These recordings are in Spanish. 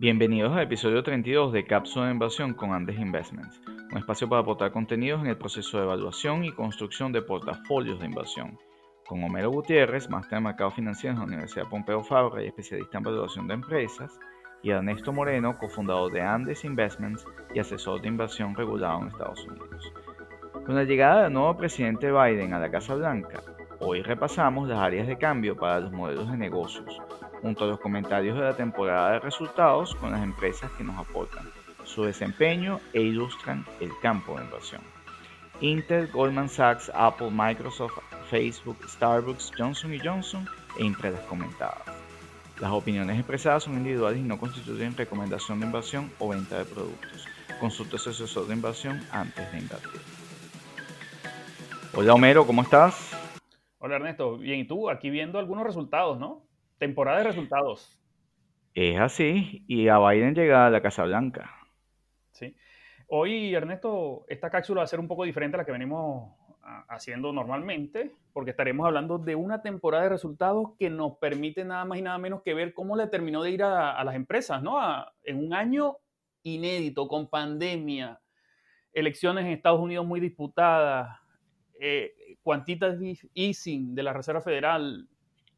Bienvenidos al episodio 32 de Cápsula de Inversión con Andes Investments, un espacio para aportar contenidos en el proceso de evaluación y construcción de portafolios de inversión. Con Homero Gutiérrez, máster en mercado financiero en la Universidad Pompeo Fabra y especialista en evaluación de empresas, y Ernesto Moreno, cofundador de Andes Investments y asesor de inversión regulado en Estados Unidos. Con la llegada del nuevo presidente Biden a la Casa Blanca, hoy repasamos las áreas de cambio para los modelos de negocios junto a los comentarios de la temporada de resultados con las empresas que nos aportan su desempeño e ilustran el campo de inversión. Intel, Goldman Sachs, Apple, Microsoft, Facebook, Starbucks, Johnson Johnson e entre las comentadas. Las opiniones expresadas son individuales y no constituyen recomendación de inversión o venta de productos. Consulta su asesor de inversión antes de invertir. Hola Homero, ¿cómo estás? Hola Ernesto, bien, y tú aquí viendo algunos resultados, ¿no? Temporada de resultados. Es así, y a Biden llega a la Casa Blanca. Sí. Hoy, Ernesto, esta cápsula va a ser un poco diferente a la que venimos haciendo normalmente, porque estaremos hablando de una temporada de resultados que nos permite nada más y nada menos que ver cómo le terminó de ir a, las empresas, ¿no? en un año inédito, con pandemia, elecciones en Estados Unidos muy disputadas, eh, quantitative easing de la Reserva Federal,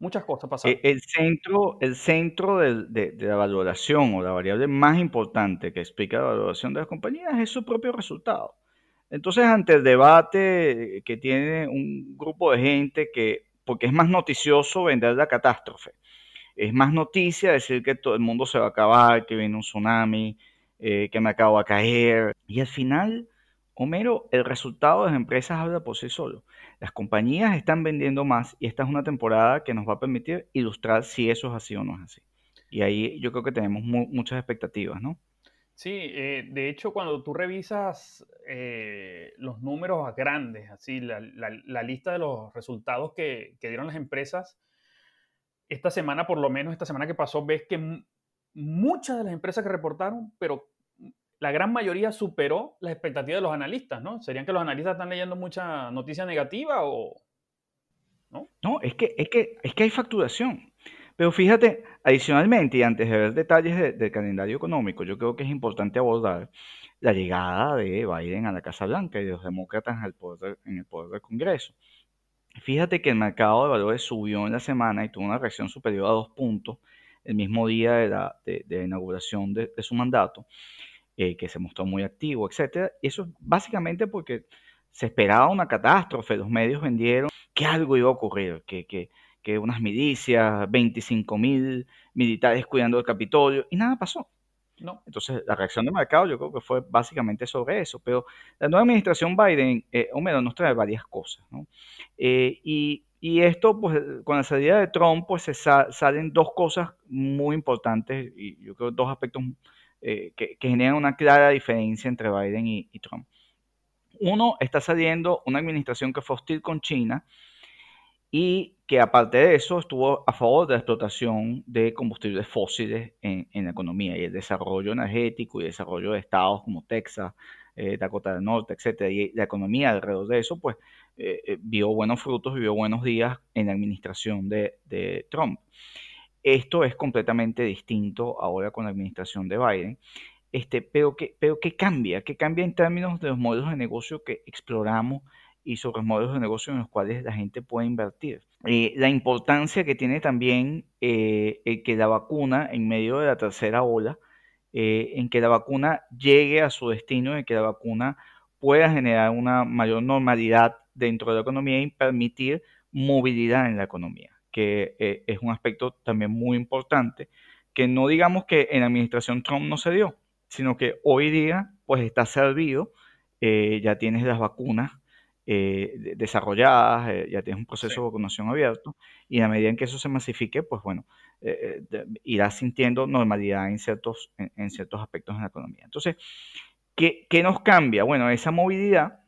Muchas cosas pasaron. E, el centro, el centro de, la valoración o la variable más importante que explica la valoración de las compañías es su propio resultado. Entonces, ante el debate que tiene un grupo de gente que, porque es más noticioso vender la catástrofe, es más noticia decir que todo el mundo se va a acabar, que viene un tsunami, eh, que me acabo de caer, y al final Homero, el resultado de las empresas habla por sí solo. Las compañías están vendiendo más y esta es una temporada que nos va a permitir ilustrar si eso es así o no es así. Y ahí yo creo que tenemos muchas expectativas, ¿no? Sí, eh, de hecho cuando tú revisas eh, los números grandes, así la, lista de los resultados que, que, dieron las empresas, esta semana, por lo menos esta semana que pasó, ves que muchas de las empresas que reportaron, pero la gran mayoría superó las expectativas de los analistas, ¿no? ¿Serían que los analistas están leyendo mucha noticia negativa o...? No, no es, que, es, que, es que hay facturación. Pero fíjate, adicionalmente, y antes de ver detalles del calendario económico, yo creo que es importante abordar la llegada de Biden a la Casa Blanca y de los demócratas en el poder del Congreso. Fíjate que el mercado de valores subió en la semana y tuvo una reacción superior a dos puntos el mismo día de la, inauguración de, su mandato. Eh, que se mostró muy activo, etcétera. Eso es básicamente porque se esperaba una catástrofe, los medios vendieron que algo iba a ocurrir, que, que, que unas milicias, 25 mil militares cuidando el Capitolio, y nada pasó. No. Entonces, la reacción del mercado yo creo que fue básicamente sobre eso. Pero la nueva administración Biden, eh, Homero, nos trae varias cosas. ¿no? Eh, y, y, esto, pues, con la salida de Trump, pues se salen dos cosas muy importantes, y yo creo dos aspectos eh, que, generan una clara diferencia entre Biden y, Trump. Uno, está saliendo una administración que fue hostil con China y que aparte de eso estuvo a favor de la explotación de combustibles fósiles en, la economía y el desarrollo energético y el desarrollo de estados como Texas, eh, Dakota del Norte, etcétera, y la economía alrededor de eso, pues eh, vio buenos frutos vio buenos días en la administración de Trump. Esto es completamente distinto ahora con la administración de Biden. Este, pero, ¿qué, pero ¿qué cambia? ¿Qué cambia en términos de los modelos de negocio que exploramos y sobre los modelos de negocio en los cuales la gente puede invertir? Eh, la importancia que tiene también eh, el que la vacuna, en medio de la tercera ola, eh, en que la vacuna llegue a su destino, en que la vacuna pueda generar una mayor normalidad dentro de la economía y permitir movilidad en la economía que eh, es un aspecto también muy importante, que no digamos que en la administración Trump no se dio, sino que hoy día pues está servido, eh, ya tienes las vacunas eh, desarrolladas, ya tienes un proceso de vacunación abierto, y a medida en que eso se masifique, pues bueno, irá sintiendo normalidad en ciertos, en, ciertos aspectos de la economía. Entonces, ¿qué, ¿qué nos cambia? Bueno, esa movilidad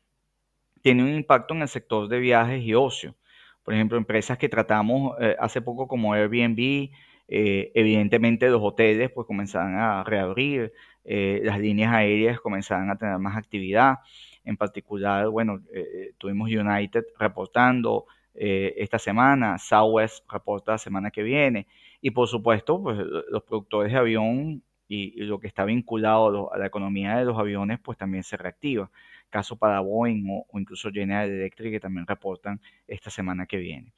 tiene un impacto en el sector de viajes y ocio por ejemplo, empresas que tratamos eh, hace poco como Airbnb, eh, evidentemente los hoteles pues comenzaron a reabrir, eh, las líneas aéreas comenzaron a tener más actividad, en particular, bueno, tuvimos United reportando esta semana, Southwest reporta la semana que viene, y por supuesto, pues los productores de avión y, lo que está vinculado a, la economía de los aviones, pues también se reactiva. Caso para Boeing o, incluso General Electric, que también reportan esta semana que viene.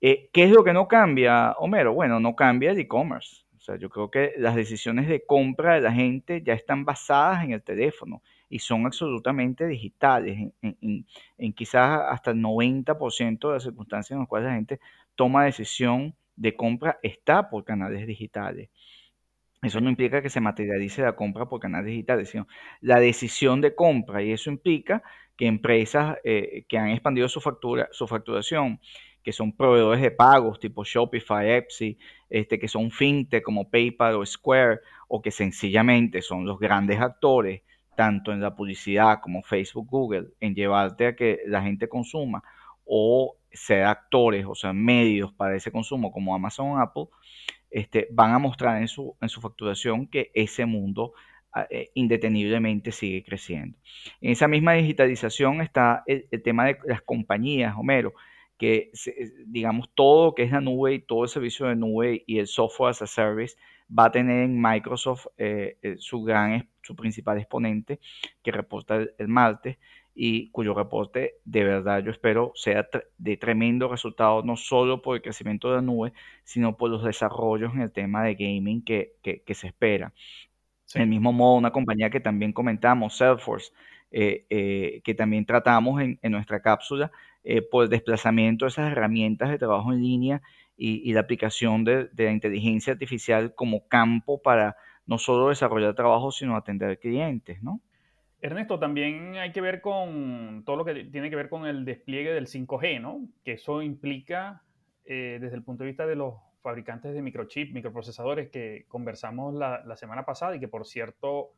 Eh, ¿Qué es lo que no cambia, Homero? Bueno, no cambia el e-commerce. O sea, yo creo que las decisiones de compra de la gente ya están basadas en el teléfono y son absolutamente digitales. En, quizás hasta el 90% de las circunstancias en las cuales la gente toma decisión de compra está por canales digitales. Eso no implica que se materialice la compra por canales digitales, sino la decisión de compra y eso implica que empresas eh, que han expandido su, factura, su facturación, que son proveedores de pagos tipo Shopify, Etsy, este, que son fintech como PayPal o Square, o que sencillamente son los grandes actores, tanto en la publicidad como Facebook, Google, en llevarte a que la gente consuma, o ser actores, o sea, medios para ese consumo como Amazon Apple, este, van a mostrar en su, facturación que ese mundo ah, eh, indeteniblemente sigue creciendo. En esa misma digitalización está el, tema de las compañías, Homero, que digamos todo lo que es la nube y todo el servicio de nube y el software as a service va a tener en Microsoft eh, eh, su gran, su principal exponente que reporta el martes y cuyo reporte de verdad yo espero sea de tremendo resultado, no solo por el crecimiento de la nube, sino por los desarrollos en el tema de gaming que, se espera. Del mismo modo, una compañía que también comentamos, Salesforce, eh, eh, que también tratamos en, nuestra cápsula, eh, por el desplazamiento de esas herramientas de trabajo en línea y, la aplicación de, la inteligencia artificial como campo para no solo desarrollar trabajo, sino atender clientes, ¿no? Ernesto, también hay que ver con todo lo que tiene que ver con el despliegue del 5G, ¿no? Que eso implica, eh, desde el punto de vista de los fabricantes de microchips, microprocesadores que conversamos la, semana pasada y que, por cierto,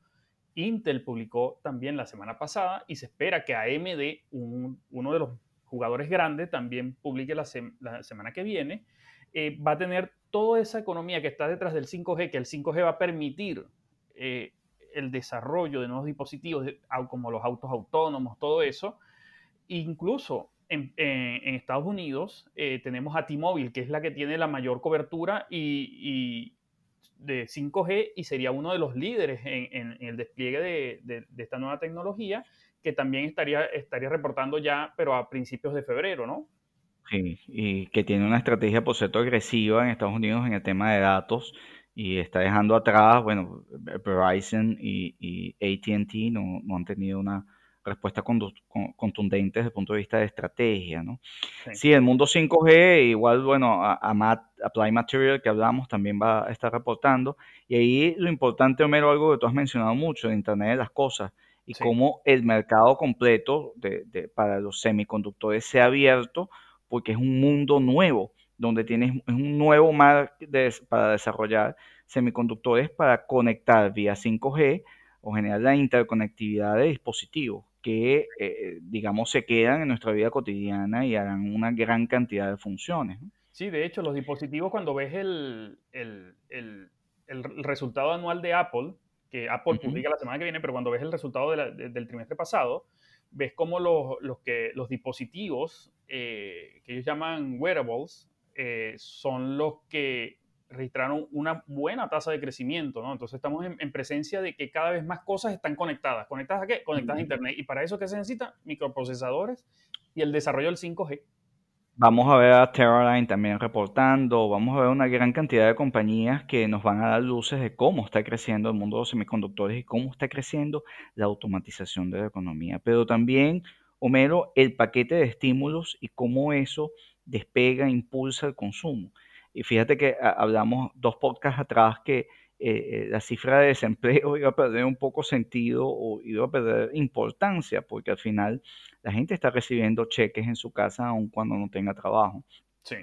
Intel publicó también la semana pasada y se espera que AMD, uno de los jugadores grandes, también publique la, semana que viene, eh, va a tener toda esa economía que está detrás del 5G, que el 5G va a permitir eh, el desarrollo de nuevos dispositivos, como los autos autónomos, todo eso. Incluso en, Estados Unidos eh, tenemos a T-Mobile, que es la que tiene la mayor cobertura y, de 5G y sería uno de los líderes en, el despliegue de, esta nueva tecnología, que también estaría, estaría reportando ya, pero a principios de febrero, ¿no? Sí, y que tiene una estrategia, por cierto, agresiva en Estados Unidos en el tema de datos y está dejando atrás, bueno, Verizon y, y ATT no, no, han tenido una respuesta contundente desde el punto de vista de estrategia, ¿no? Sí, el mundo 5G, igual, bueno, a, Apply Material que hablamos también va a estar reportando, y ahí lo importante, Homero, algo que tú has mencionado mucho, de Internet de las Cosas, y cómo el mercado completo de, de, para los semiconductores se ha abierto, porque es un mundo nuevo donde tienes un nuevo mar para desarrollar semiconductores para conectar vía 5G o generar la interconectividad de dispositivos que, eh, digamos, se quedan en nuestra vida cotidiana y harán una gran cantidad de funciones. Sí, de hecho, los dispositivos, cuando ves el, el, el, resultado anual de Apple, que Apple publica la semana que viene, pero cuando ves el resultado del trimestre pasado, ves cómo los, los, que, los dispositivos eh, que ellos llaman wearables, eh, son los que registraron una buena tasa de crecimiento, ¿no? Entonces estamos en, presencia de que cada vez más cosas están conectadas. ¿Conectadas a qué? Conectadas a Internet. ¿Y para eso qué se necesita? Microprocesadores y el desarrollo del 5G. Vamos a ver a Teradyne también reportando, vamos a ver una gran cantidad de compañías que nos van a dar luces de cómo está creciendo el mundo de los semiconductores y cómo está creciendo la automatización de la economía. Pero también, Homero, el paquete de estímulos y cómo eso despega, impulsa el consumo. Y fíjate que ah, hablamos dos podcasts atrás que eh, la cifra de desempleo iba a perder un poco sentido o iba a perder importancia, porque al final la gente está recibiendo cheques en su casa aun cuando no tenga trabajo.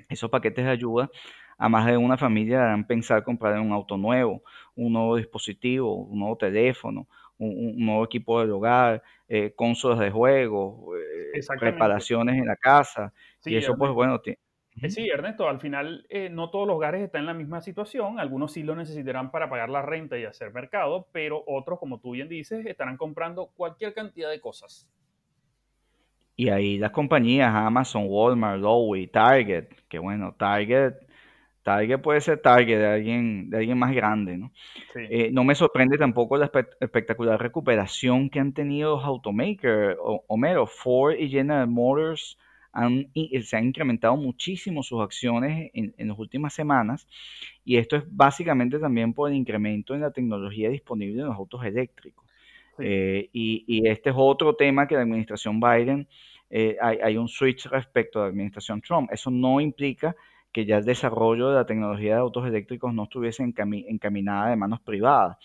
Esos paquetes de ayuda a más de una familia harán pensar comprar un auto nuevo, un nuevo dispositivo, un nuevo teléfono, un, nuevo equipo del hogar, eh, consolas de juego, eh, reparaciones en la casa. y eso, pues bueno. Eh, sí, Ernesto, al final eh, no todos los hogares están en la misma situación. Algunos sí lo necesitarán para pagar la renta y hacer mercado, pero otros, como tú bien dices, estarán comprando cualquier cantidad de cosas. Y ahí las compañías Amazon, Walmart, Lowy, Target, que bueno, Target Target puede ser Target de alguien, de alguien más grande, ¿no? Eh, no me sorprende tampoco la espectacular recuperación que han tenido los automakers. Homero, Ford y General Motors han, se han incrementado muchísimo sus acciones en, las últimas semanas y esto es básicamente también por el incremento en la tecnología disponible en los autos eléctricos. Eh, y, este es otro tema que la administración Biden, eh, hay, hay, un switch respecto a la administración Trump. Eso no implica que ya el desarrollo de la tecnología de autos eléctricos no estuviese encaminada de manos privadas.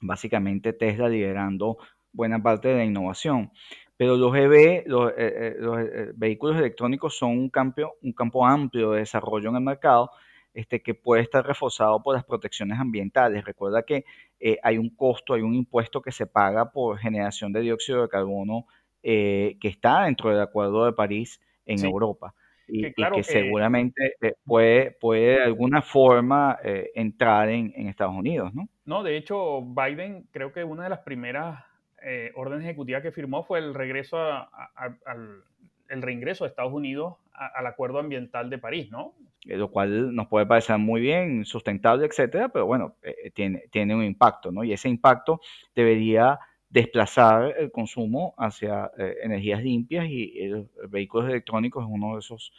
Básicamente Tesla liderando buena parte de la innovación. Pero los EV, los, eh, eh, eh, vehículos electrónicos son un campo, un campo amplio de desarrollo en el mercado este, que puede estar reforzado por las protecciones ambientales. Recuerda que hay un costo, hay un impuesto que se paga por generación de dióxido de carbono que está dentro del Acuerdo de París en Europa y que, seguramente puede, puede de alguna forma entrar en, en, Estados Unidos, ¿no? No, de hecho, Biden creo que una de las primeras eh, orden ejecutiva que firmó fue el regreso al el reingreso de Estados Unidos al Acuerdo Ambiental de París, ¿no? Eh, lo cual nos puede parecer muy bien, sustentable, etcétera, pero bueno, eh, tiene, tiene un impacto, ¿no? Y ese impacto debería desplazar el consumo hacia energías limpias y los vehículos electrónicos es uno de esos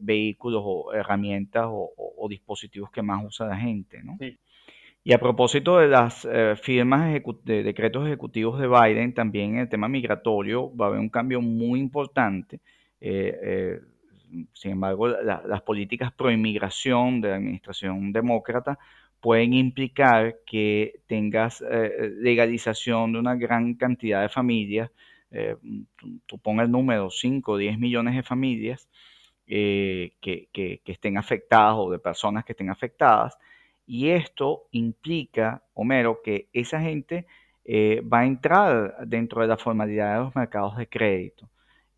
vehículos o herramientas o, o, dispositivos que más usa la gente, ¿no? Sí. Y a propósito de las eh, firmas de decretos ejecutivos de Biden, también en el tema migratorio va a haber un cambio muy importante. Eh, eh, sin embargo, las políticas pro inmigración de la administración demócrata pueden implicar que tengas legalización de una gran cantidad de familias, tú, pongas el número 5 o 10 millones de familias que estén afectadas o de personas que estén afectadas y esto implica, Homero, que esa gente eh, va a entrar dentro de la formalidad de los mercados de crédito.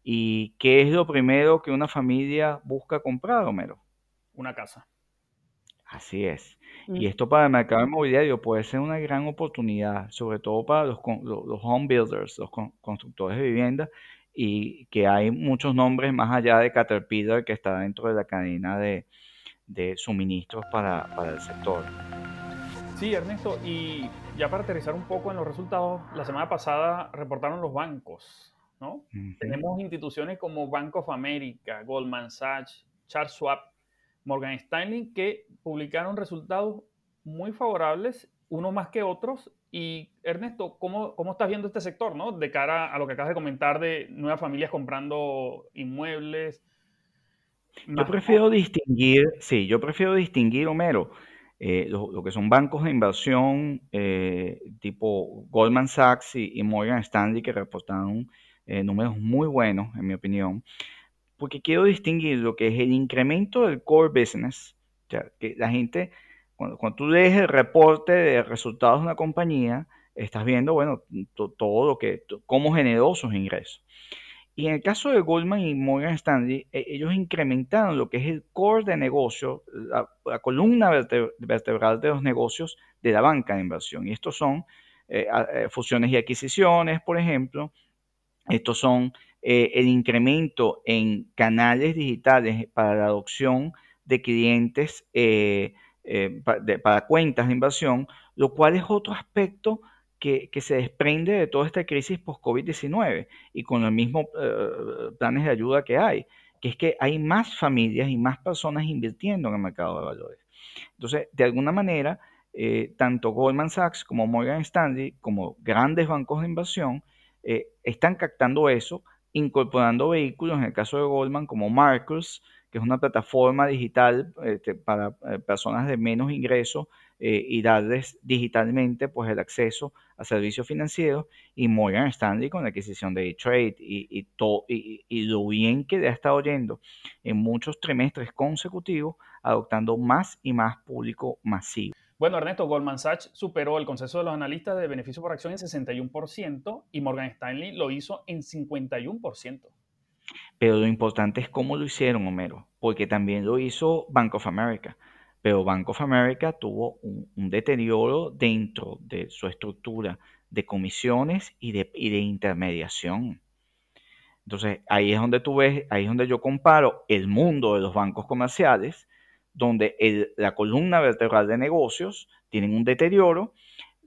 ¿Y qué es lo primero que una familia busca comprar, Homero? Una casa. Así es. Y esto para el mercado inmobiliario puede ser una gran oportunidad, sobre todo para los, los home builders, los constructores de vivienda, y que hay muchos nombres más allá de Caterpillar que está dentro de la cadena de, de suministros para, el sector. Sí, Ernesto, y ya para aterrizar un poco en los resultados, la semana pasada reportaron los bancos, ¿no? Tenemos instituciones como Bank of America, Goldman Sachs, Charles Schwab, Morgan Stanley, que publicaron resultados muy favorables, unos más que otros. Y Ernesto, ¿cómo, ¿cómo estás viendo este sector, ¿no? De cara a lo que acabas de comentar de nuevas familias comprando inmuebles, yo prefiero distinguir, sí, yo prefiero distinguir, Homero, eh, lo, que son bancos de inversión eh, tipo Goldman Sachs y, Morgan Stanley que reportaron eh, números muy buenos, en mi opinión, porque quiero distinguir lo que es el incremento del core business, o sea, que la gente, cuando, cuando tú lees el reporte de resultados de una compañía, estás viendo, bueno, todo lo que, cómo generó sus ingresos. Y en el caso de Goldman y Morgan Stanley, e, ellos incrementaron lo que es el core de negocio, la, columna vertebral de los negocios de la banca de inversión. Y estos son eh, eh, fusiones y adquisiciones, por ejemplo. Estos son eh, el incremento en canales digitales para la adopción de clientes para cuentas de inversión, lo cual es otro aspecto que, se desprende de toda esta crisis post-COVID-19 y con los mismos eh, planes de ayuda que hay, que es que hay más familias y más personas invirtiendo en el mercado de valores. Entonces, de alguna manera, eh, tanto Goldman Sachs como Morgan Stanley, como grandes bancos de inversión, eh, están captando eso, incorporando vehículos, en el caso de Goldman, como Marcus, que es una plataforma digital este, para personas de menos ingresos eh, y darles digitalmente pues el acceso a servicios financieros y Morgan Stanley con la adquisición de E-Trade y, y, y, lo bien que le ha estado yendo en muchos trimestres consecutivos adoptando más y más público masivo. Bueno, Ernesto, Goldman Sachs superó el consenso de los analistas de beneficio por acción en 61% y Morgan Stanley lo hizo en 51%. Pero lo importante es cómo lo hicieron, Homero, porque también lo hizo Bank of America pero Bank of America tuvo un, deterioro dentro de su estructura de comisiones y de, intermediación. Entonces, ahí es donde tú ves, ahí es donde yo comparo el mundo de los bancos comerciales donde la columna vertebral de negocios tienen un deterioro,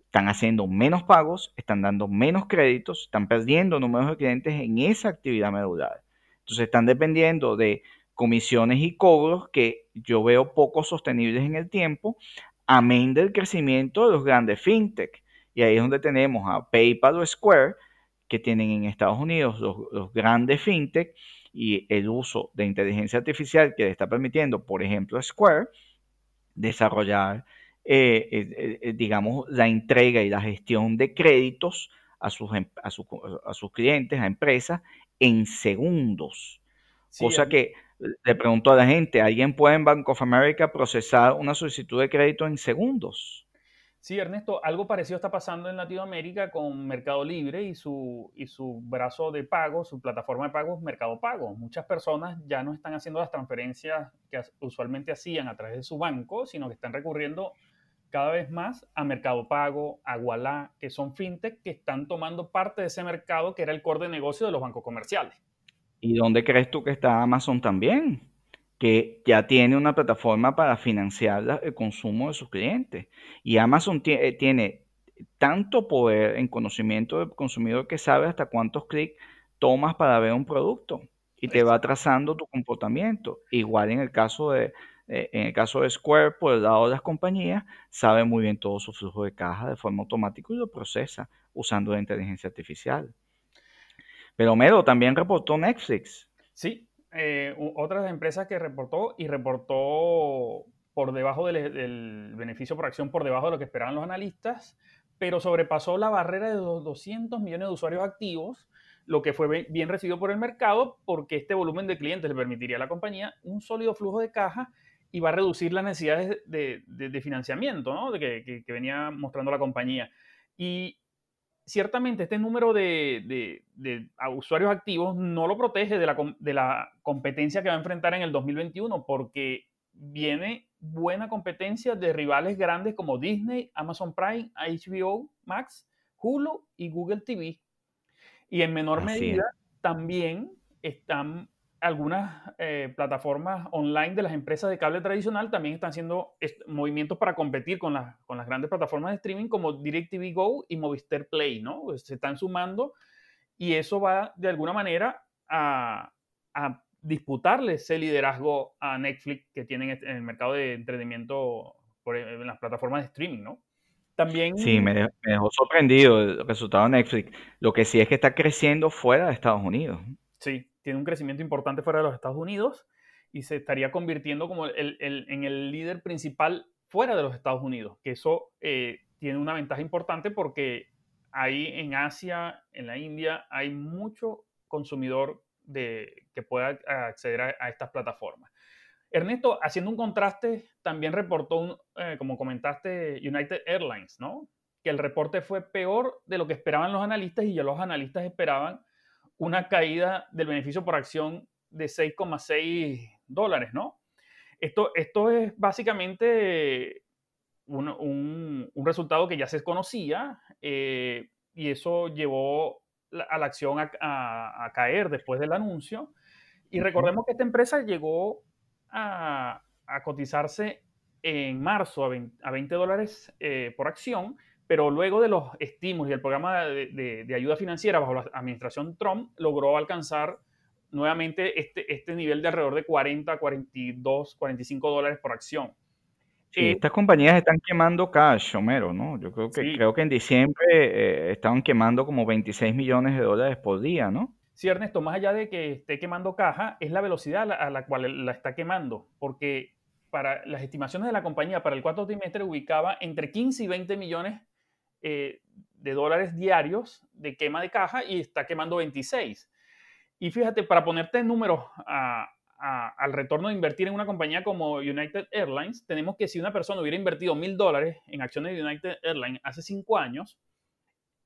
están haciendo menos pagos, están dando menos créditos, están perdiendo números de clientes en esa actividad medular. Entonces están dependiendo de comisiones y cobros que yo veo poco sostenibles en el tiempo, amén del crecimiento de los grandes fintech. Y ahí es donde tenemos a PayPal o Square, que tienen en Estados Unidos los, grandes fintech y el uso de inteligencia artificial que le está permitiendo, por ejemplo, Square, desarrollar, eh, eh, eh, digamos, la entrega y la gestión de créditos a sus, em, a, sus clientes, a empresas, en segundos. Cosa que le pregunto a la gente, ¿alguien puede en Bank of America procesar una solicitud de crédito en segundos? Sí, Ernesto, algo parecido está pasando en Latinoamérica con Mercado Libre y su, y su brazo de pago, su plataforma de pagos Mercado Pago. Muchas personas ya no están haciendo las transferencias que usualmente hacían a través de su banco, sino que están recurriendo cada vez más a Mercado Pago, a Wallah, que son fintech que están tomando parte de ese mercado que era el core de negocio de los bancos comerciales. ¿Y dónde crees tú que está Amazon también? que ya tiene una plataforma para financiar el consumo de sus clientes. Y Amazon eh, tiene tanto poder en conocimiento del consumidor que sabe hasta cuántos clics tomas para ver un producto y te va trazando tu comportamiento. Igual en el caso de, eh, en el caso de Square, por el lado de las compañías, sabe muy bien todo su flujo de caja de forma automática y lo procesa usando la inteligencia artificial. Pero Mero también reportó Netflix. Sí, eh, otras empresas que reportó y reportó por debajo del, beneficio por acción, por debajo de lo que esperaban los analistas, pero sobrepasó la barrera de los 200 millones de usuarios activos, lo que fue bien recibido por el mercado porque este volumen de clientes le permitiría a la compañía un sólido flujo de caja y va a reducir las necesidades de, financiamiento ¿no? de que, que, venía mostrando la compañía. Y ciertamente este número de, usuarios activos no lo protege de la, competencia que va a enfrentar en el 2021 porque viene buena competencia de rivales grandes como Disney, Amazon Prime, HBO Max, Hulu y Google TV. Y en menor medida también están algunas eh, plataformas online de las empresas de cable tradicional también están haciendo movimientos para competir con, con las grandes plataformas de streaming como DirecTV Go y Movistar Play, ¿no? Pues, se están sumando y eso va de alguna manera a, disputarle ese liderazgo a Netflix que tienen en el mercado de entretenimiento por, en las plataformas de streaming, ¿no? También... Sí, me dejó, me dejó sorprendido el resultado de Netflix. Lo que sí es que está creciendo fuera de Estados Unidos. Sí, tiene un crecimiento importante fuera de los Estados Unidos y se estaría convirtiendo como el, en el líder principal fuera de los Estados Unidos, que eso eh, tiene una ventaja importante porque ahí en Asia, en la India, hay mucho consumidor de, que pueda acceder a, estas plataformas. Ernesto, haciendo un contraste, también reportó, eh, como comentaste, United Airlines, ¿no? Que el reporte fue peor de lo que esperaban los analistas y ya los analistas esperaban una caída del beneficio por acción de 6,6 dólares, ¿no? Esto, esto es básicamente un, resultado que ya se conocía eh, y eso llevó a la acción a, caer después del anuncio. Y recordemos que esta empresa llegó a, cotizarse en marzo a 20, dólares eh, por acción pero luego de los estímulos y el programa de, ayuda financiera bajo la administración Trump, logró alcanzar nuevamente este, este nivel de alrededor de 40, 42, 45 dólares por acción. Eh, estas compañías están quemando cash, Homero, ¿no? Yo creo que, creo que en diciembre eh, estaban quemando como 26 millones de dólares por día, ¿no? Sí, Ernesto, más allá de que esté quemando caja, es la velocidad a la, a la cual la está quemando, porque para las estimaciones de la compañía para el cuarto trimestre ubicaba entre 15 y 20 millones eh, de dólares diarios de quema de caja y está quemando 26. Y fíjate, para ponerte números al retorno de invertir en una compañía como United Airlines, tenemos que si una persona hubiera invertido mil dólares en acciones de United Airlines hace cinco años,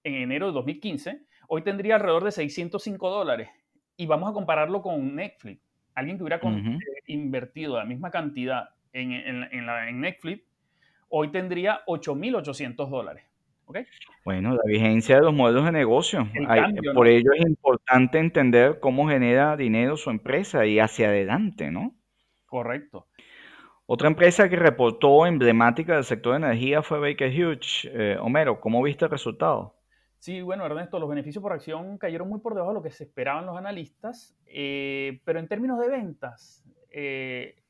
en enero de 2015, hoy tendría alrededor de 605 dólares. Y vamos a compararlo con Netflix. Alguien que hubiera eh, invertido la misma cantidad en, en Netflix, hoy tendría 8.800 dólares. Bueno, la vigencia de los modelos de negocio. por ello es importante entender cómo genera dinero su empresa y hacia adelante, ¿no? Correcto. Otra empresa que reportó emblemática del sector de energía fue Baker Hughes. Eh, Homero, ¿cómo viste el resultado? Sí, bueno, Ernesto, los beneficios por acción cayeron muy por debajo de lo que se esperaban los analistas, eh, pero en términos de ventas eh,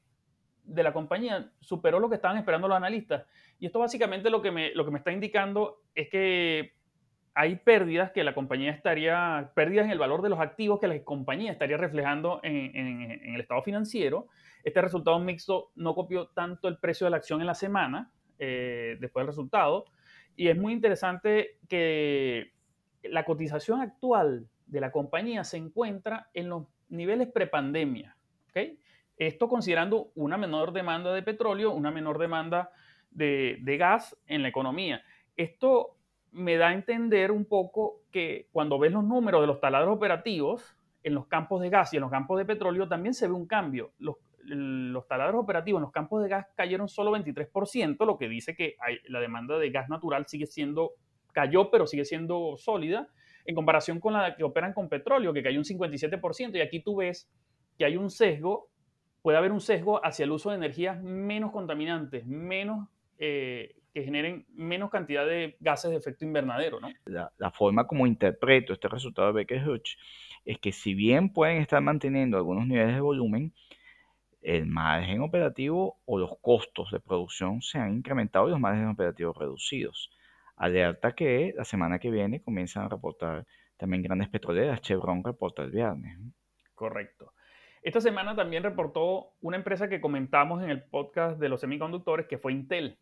de la compañía superó lo que estaban esperando los analistas. Y esto básicamente lo que me, lo que me está indicando es que hay pérdidas que la compañía estaría, pérdidas en el valor de los activos que la compañía estaría reflejando en, el estado financiero. Este resultado mixto no copió tanto el precio de la acción en la semana eh, después del resultado. Y es muy interesante que la cotización actual de la compañía se encuentra en los niveles prepandemia. ¿okay? Esto considerando una menor demanda de petróleo, una menor demanda de, gas en la economía. Esto me da a entender un poco que cuando ves los números de los taladros operativos en los campos de gas y en los campos de petróleo, también se ve un cambio. Los, taladros operativos en los campos de gas cayeron solo 23%, lo que dice que la demanda de gas natural sigue siendo, cayó, pero sigue siendo sólida, en comparación con la que operan con petróleo, que cayó un 57%. Y aquí tú ves que hay un sesgo, puede haber un sesgo hacia el uso de energías menos contaminantes, menos eh, que generen menos cantidad de gases de efecto invernadero. ¿no? La, forma como interpreto este resultado de Becker Hutch es que si bien pueden estar manteniendo algunos niveles de volumen, el margen operativo o los costos de producción se han incrementado y los márgenes operativos reducidos. Alerta que la semana que viene comienzan a reportar también grandes petroleras. Chevron reporta el viernes. Correcto. Esta semana también reportó una empresa que comentamos en el podcast de los semiconductores, que fue Intel.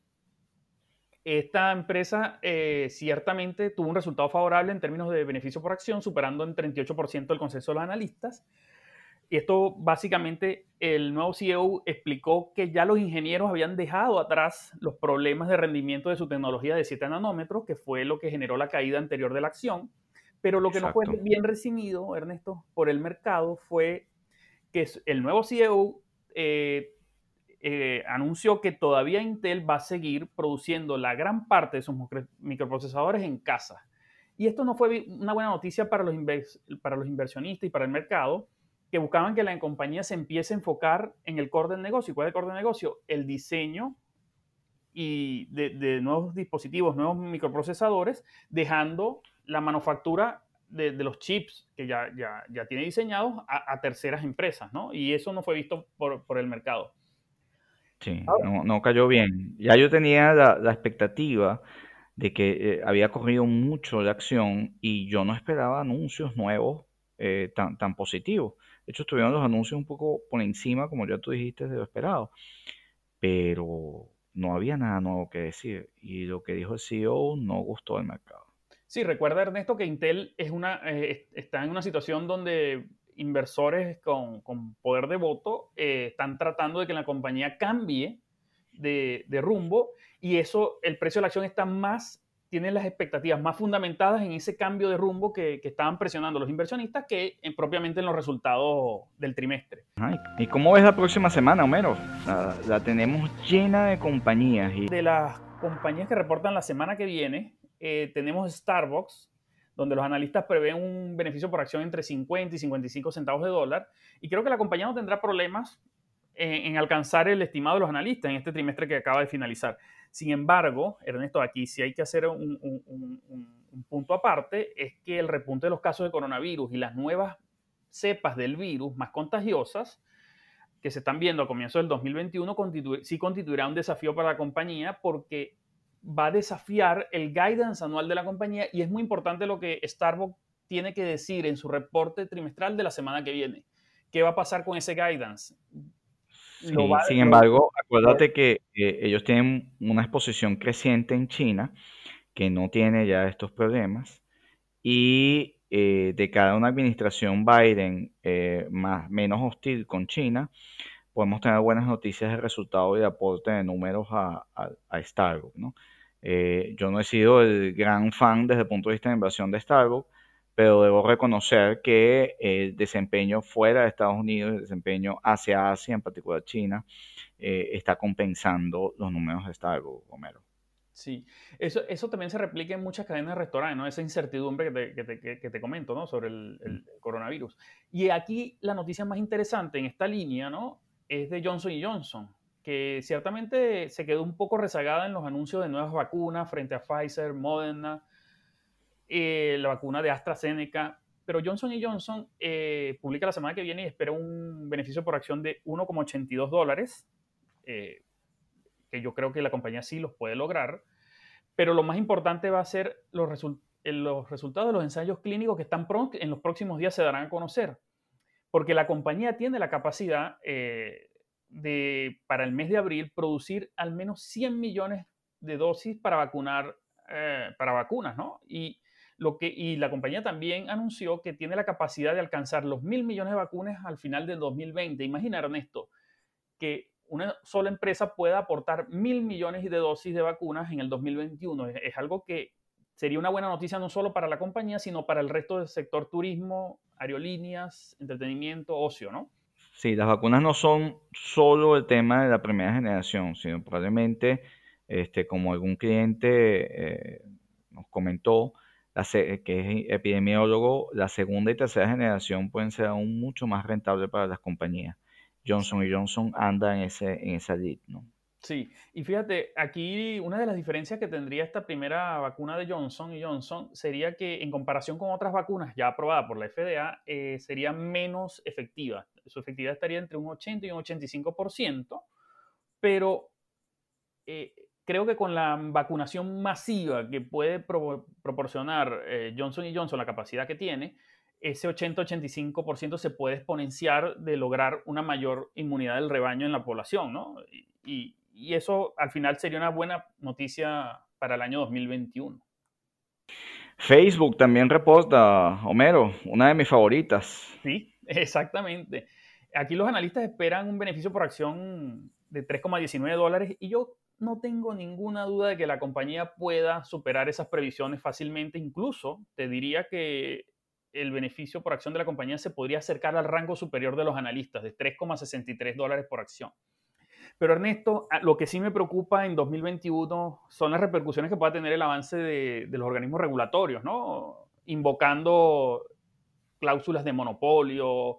Esta empresa eh, ciertamente tuvo un resultado favorable en términos de beneficio por acción, superando en 38% el consenso de los analistas. Y esto básicamente el nuevo CEO explicó que ya los ingenieros habían dejado atrás los problemas de rendimiento de su tecnología de 7 nanómetros, que fue lo que generó la caída anterior de la acción. Pero lo que no fue bien recibido, Ernesto, por el mercado fue que el nuevo CEO eh, eh, anunció que todavía Intel va a seguir produciendo la gran parte de sus microprocesadores en casa. Y esto no fue una buena noticia para los, para los inversionistas y para el mercado, que buscaban que la compañía se empiece a enfocar en el core del negocio. ¿Y cuál es el core del negocio? El diseño y de, nuevos dispositivos, nuevos microprocesadores, dejando la manufactura de, los chips que ya, ya, ya tiene diseñados a, terceras empresas, ¿no? Y eso no fue visto por, por el mercado. Sí, no, no cayó bien. Ya yo tenía la, expectativa de que eh, había corrido mucho la acción y yo no esperaba anuncios nuevos eh, tan, tan positivos. De hecho, estuvieron los anuncios un poco por encima, como ya tú dijiste, de lo esperado. Pero no había nada nuevo que decir. Y lo que dijo el CEO no gustó al mercado. Sí, recuerda Ernesto que Intel es una, eh, está en una situación donde inversores con, poder de voto eh, están tratando de que la compañía cambie de, rumbo y eso, el precio de la acción está más, tiene las expectativas más fundamentadas en ese cambio de rumbo que, estaban presionando los inversionistas que en, propiamente en los resultados del trimestre. ¿Y cómo ves la próxima semana, Homero? La, la tenemos llena de compañías. Y... De las compañías que reportan la semana que viene, eh, tenemos Starbucks, donde los analistas prevén un beneficio por acción entre 50 y 55 centavos de dólar. Y creo que la compañía no tendrá problemas en, alcanzar el estimado de los analistas en este trimestre que acaba de finalizar. Sin embargo, Ernesto, aquí sí hay que hacer un, un punto aparte, es que el repunte de los casos de coronavirus y las nuevas cepas del virus más contagiosas que se están viendo a comienzos del 2021 sí constituirá un desafío para la compañía porque va a desafiar el guidance anual de la compañía y es muy importante lo que Starbucks tiene que decir en su reporte trimestral de la semana que viene. ¿Qué va a pasar con ese guidance? sin embargo, acuérdate que ellos tienen una exposición creciente en China que no tiene ya estos problemas y eh, de cada una administración Biden eh, más menos hostil con China, podemos tener buenas noticias de resultado y de aporte de números a, a, Starbucks. ¿no? Eh, yo no he sido el gran fan desde el punto de vista de inversión de Starbucks, pero debo reconocer que el desempeño fuera de Estados Unidos, el desempeño hacia Asia, en particular China, eh, está compensando los números de Starbucks, Romero. Sí, eso, eso también se replica en muchas cadenas de restaurantes, ¿no? Esa incertidumbre que te, que te, que te comento, ¿no? Sobre el, el, coronavirus. Y aquí la noticia más interesante en esta línea, ¿no? Es de Johnson Johnson, que ciertamente se quedó un poco rezagada en los anuncios de nuevas vacunas frente a Pfizer, Moderna, eh, la vacuna de AstraZeneca. Pero Johnson Johnson eh, publica la semana que viene y espera un beneficio por acción de 1,82 dólares, eh, que yo creo que la compañía sí los puede lograr. Pero lo más importante va a ser los, los resultados de los ensayos clínicos que están en los próximos días se darán a conocer. Porque la compañía tiene la capacidad de, para el mes de abril, producir al menos 100 millones de dosis para vacunar, para vacunas, ¿no? Y lo que, y la compañía también anunció que tiene la capacidad de alcanzar los mil millones de vacunas al final del 2020. Imagina, Ernesto, que una sola empresa pueda aportar mil millones de dosis de vacunas en el 2021. Es, algo que sería una buena noticia no solo para la compañía, sino para el resto del sector turismo, aerolíneas, entretenimiento, ocio, ¿no? Sí, las vacunas no son solo el tema de la primera generación, sino probablemente, este, como algún cliente eh, nos comentó, que es epidemiólogo, la segunda y tercera generación pueden ser aún mucho más rentables para las compañías. Johnson Johnson anda en, ese, en esa lead, ¿no? Sí, y fíjate, aquí una de las diferencias que tendría esta primera vacuna de Johnson Johnson sería que en comparación con otras vacunas ya aprobadas por la FDA, eh, sería menos efectiva. Su efectividad estaría entre un 80 y un 85%, pero eh, creo que con la vacunación masiva que puede proporcionar eh, Johnson y Johnson, la capacidad que tiene, ese 80-85% se puede exponenciar de lograr una mayor inmunidad del rebaño en la población, ¿no? Y, y eso al final sería una buena noticia para el año 2021. Facebook también reporta, Homero, una de mis favoritas. Sí, exactamente. Aquí los analistas esperan un beneficio por acción de 3,19 dólares y yo no tengo ninguna duda de que la compañía pueda superar esas previsiones fácilmente. Incluso te diría que el beneficio por acción de la compañía se podría acercar al rango superior de los analistas, de 3,63 dólares por acción. Pero Ernesto, lo que sí me preocupa en 2021 son las repercusiones que pueda tener el avance de, los organismos regulatorios, ¿no? Invocando cláusulas de monopolio,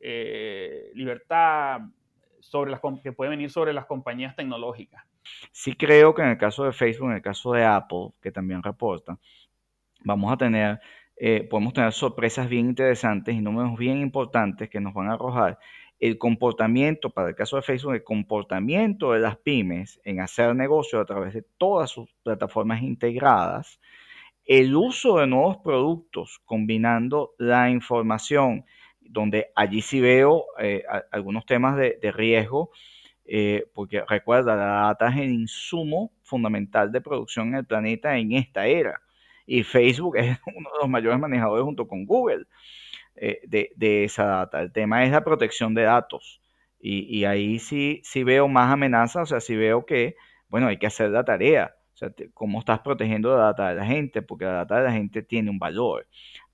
eh, libertad sobre las, que puede venir sobre las compañías tecnológicas. Sí creo que en el caso de Facebook, en el caso de Apple, que también reporta, vamos a tener, eh, podemos tener sorpresas bien interesantes y números bien importantes que nos van a arrojar el comportamiento, para el caso de Facebook, el comportamiento de las pymes en hacer negocio a través de todas sus plataformas integradas, el uso de nuevos productos combinando la información, donde allí sí veo eh, algunos temas de riesgo eh, porque recuerda, la data es el insumo fundamental de producción en el planeta en esta era. Y Facebook es uno de los mayores manejadores junto con Google eh, de, esa data. El tema es la protección de datos. Y, ahí sí, sí veo más amenazas, o sea, sí veo que, bueno, hay que hacer la tarea. O sea, cómo estás protegiendo la data de la gente, porque la data de la gente tiene un valor.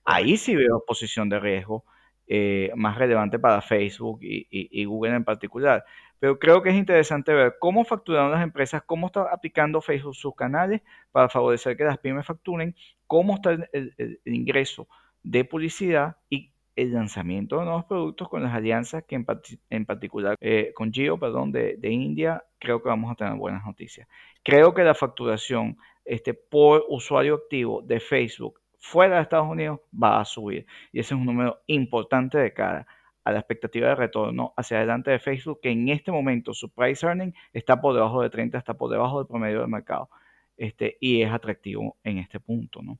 Ahí sí veo posición de riesgo eh, más relevante para Facebook y, Google en particular. Pero creo que es interesante ver cómo facturaron las empresas, cómo está aplicando Facebook sus canales para favorecer que las pymes facturen, cómo está el, ingreso de publicidad y el lanzamiento de nuevos productos con las alianzas que en, particular eh, con Gio, perdón, de, India, creo que vamos a tener buenas noticias. Creo que la facturación este, por usuario activo de Facebook fuera de Estados Unidos va a subir y ese es un número importante de cara a la expectativa de retorno hacia adelante de Facebook, que en este momento su price earning está por debajo de 30, está por debajo del promedio del mercado. Este, y es atractivo en este punto, ¿no?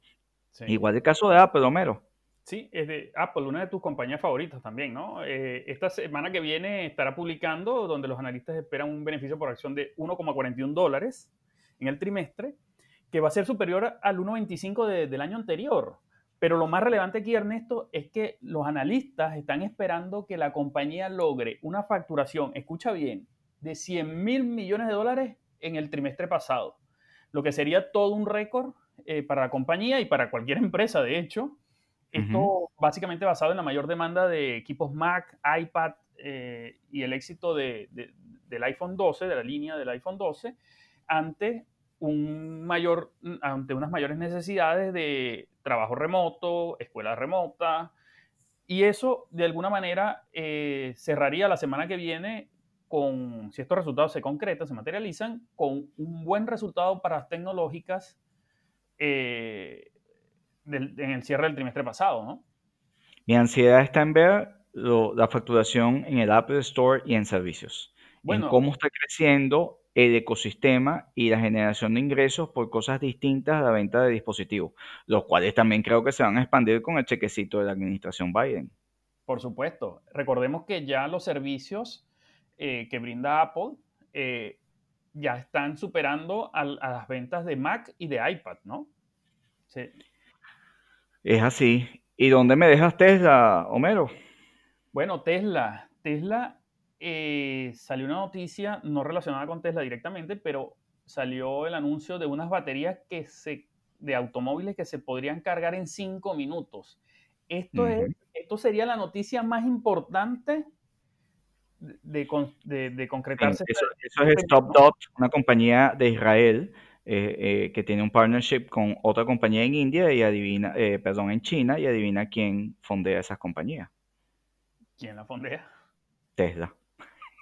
Igual el caso de Apple, Homero. Sí, es de Apple, una de tus compañías favoritas también, ¿no? Eh, esta semana que viene estará publicando donde los analistas esperan un beneficio por acción de 1,41 dólares en el trimestre, que va a ser superior al 1,25 del año anterior. Pero lo más relevante aquí, Ernesto, es que los analistas están esperando que la compañía logre una facturación, escucha bien, de 100 mil millones de dólares en el trimestre pasado, lo que sería todo un récord eh, para la compañía y para cualquier empresa, de hecho. Esto básicamente basado en la mayor demanda de equipos Mac, iPad eh, y el éxito del iPhone 12, de la línea del iPhone 12, ante un mayor, ante unas mayores necesidades de trabajo remoto, escuela remota, y eso de alguna manera eh, cerraría la semana que viene con, si estos resultados se concretan, se materializan, con un buen resultado para las tecnológicas eh, en el cierre del trimestre pasado, ¿no? Mi ansiedad está en ver la facturación en el Apple Store y en servicios. Bueno, en cómo está creciendo el ecosistema y la generación de ingresos por cosas distintas a la venta de dispositivos, los cuales también creo que se van a expandir con el chequecito de la administración Biden. Por supuesto. Recordemos que ya los servicios eh, que brinda Apple eh, ya están superando a, las ventas de Mac y de iPad, ¿no? Sí. Es así. ¿Y dónde me dejas Tesla, Homero? Bueno, Tesla. Tesla eh, salió una noticia no relacionada con Tesla directamente, pero salió el anuncio de unas baterías que se, de automóviles que se podrían cargar en cinco minutos. Esto, es, esto sería la noticia más importante de, concretarse. Eso, es StopDot, una compañía de Israel eh, eh, que tiene un partnership con otra compañía en India y adivina, eh, perdón, en China y adivina quién fondea esas compañías. ¿Quién la fondea? Tesla.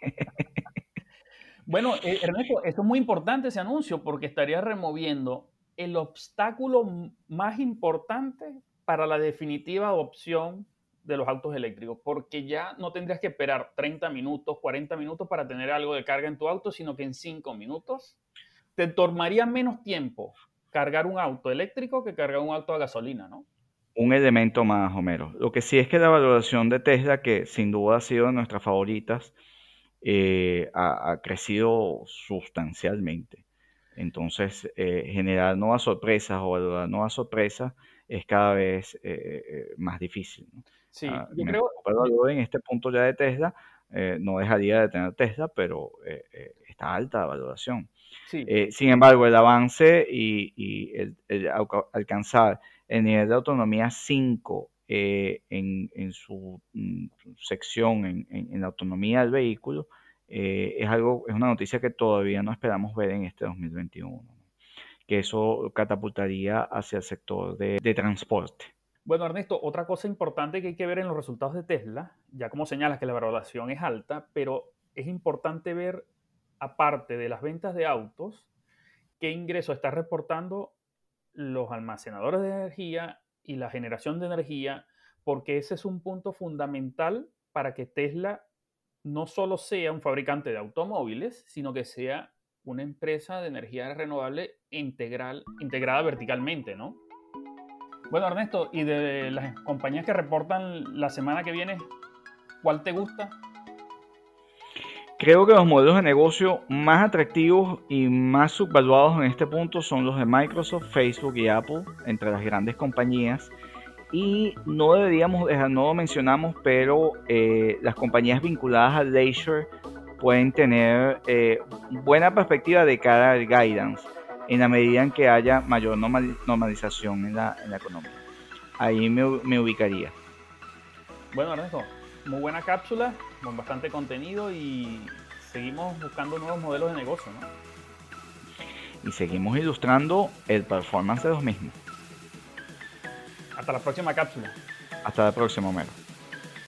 bueno, Ernesto, esto es muy importante ese anuncio porque estaría removiendo el obstáculo más importante para la definitiva adopción de los autos eléctricos, porque ya no tendrías que esperar 30 minutos, 40 minutos para tener algo de carga en tu auto, sino que en 5 minutos te tomaría menos tiempo cargar un auto eléctrico que cargar un auto a gasolina, ¿no? Un elemento más, Homero. Lo que sí es que la valoración de Tesla, que sin duda ha sido de nuestras favoritas, eh, ha, crecido sustancialmente. Entonces, eh, generar nuevas sorpresas o valorar nuevas sorpresas es cada vez eh, más difícil. ¿no? Sí, ah, yo creo. Pero en este punto ya de Tesla, no dejaría de tener Tesla, pero está alta la valoración. Sí. sin embargo, el avance y, el, alcanzar el nivel de autonomía 5 en, su, mm, sección en, la autonomía del vehículo es algo es una noticia que todavía no esperamos ver en este 2021 que eso catapultaría hacia el sector de transporte bueno, Ernesto, otra cosa importante que hay que ver en los resultados de Tesla, ya como señalas que la valoración es alta, pero es importante ver, aparte de las ventas de autos, qué ingreso está reportando los almacenadores de energía y la generación de energía, porque ese es un punto fundamental para que Tesla no solo sea un fabricante de automóviles, sino que sea una empresa de energía renovable integral, integrada verticalmente, ¿no? Bueno, Ernesto, y de las compañías que reportan la semana que viene, ¿cuál te gusta? Creo que los modelos de negocio más atractivos y más subvaluados en este punto son los de Microsoft, Facebook y Apple, entre las grandes compañías. Y no deberíamos dejar, no lo mencionamos, pero eh, las compañías vinculadas al leisure pueden tener eh, buena perspectiva de cara al guidance en la medida en que haya mayor normalización en la, economía. Ahí me, ubicaría. Bueno, Ernesto, muy buena cápsula, con bastante contenido y seguimos buscando nuevos modelos de negocio, ¿no? Y seguimos ilustrando el performance de los mismos. Hasta la próxima cápsula. Hasta la próxima, Homero.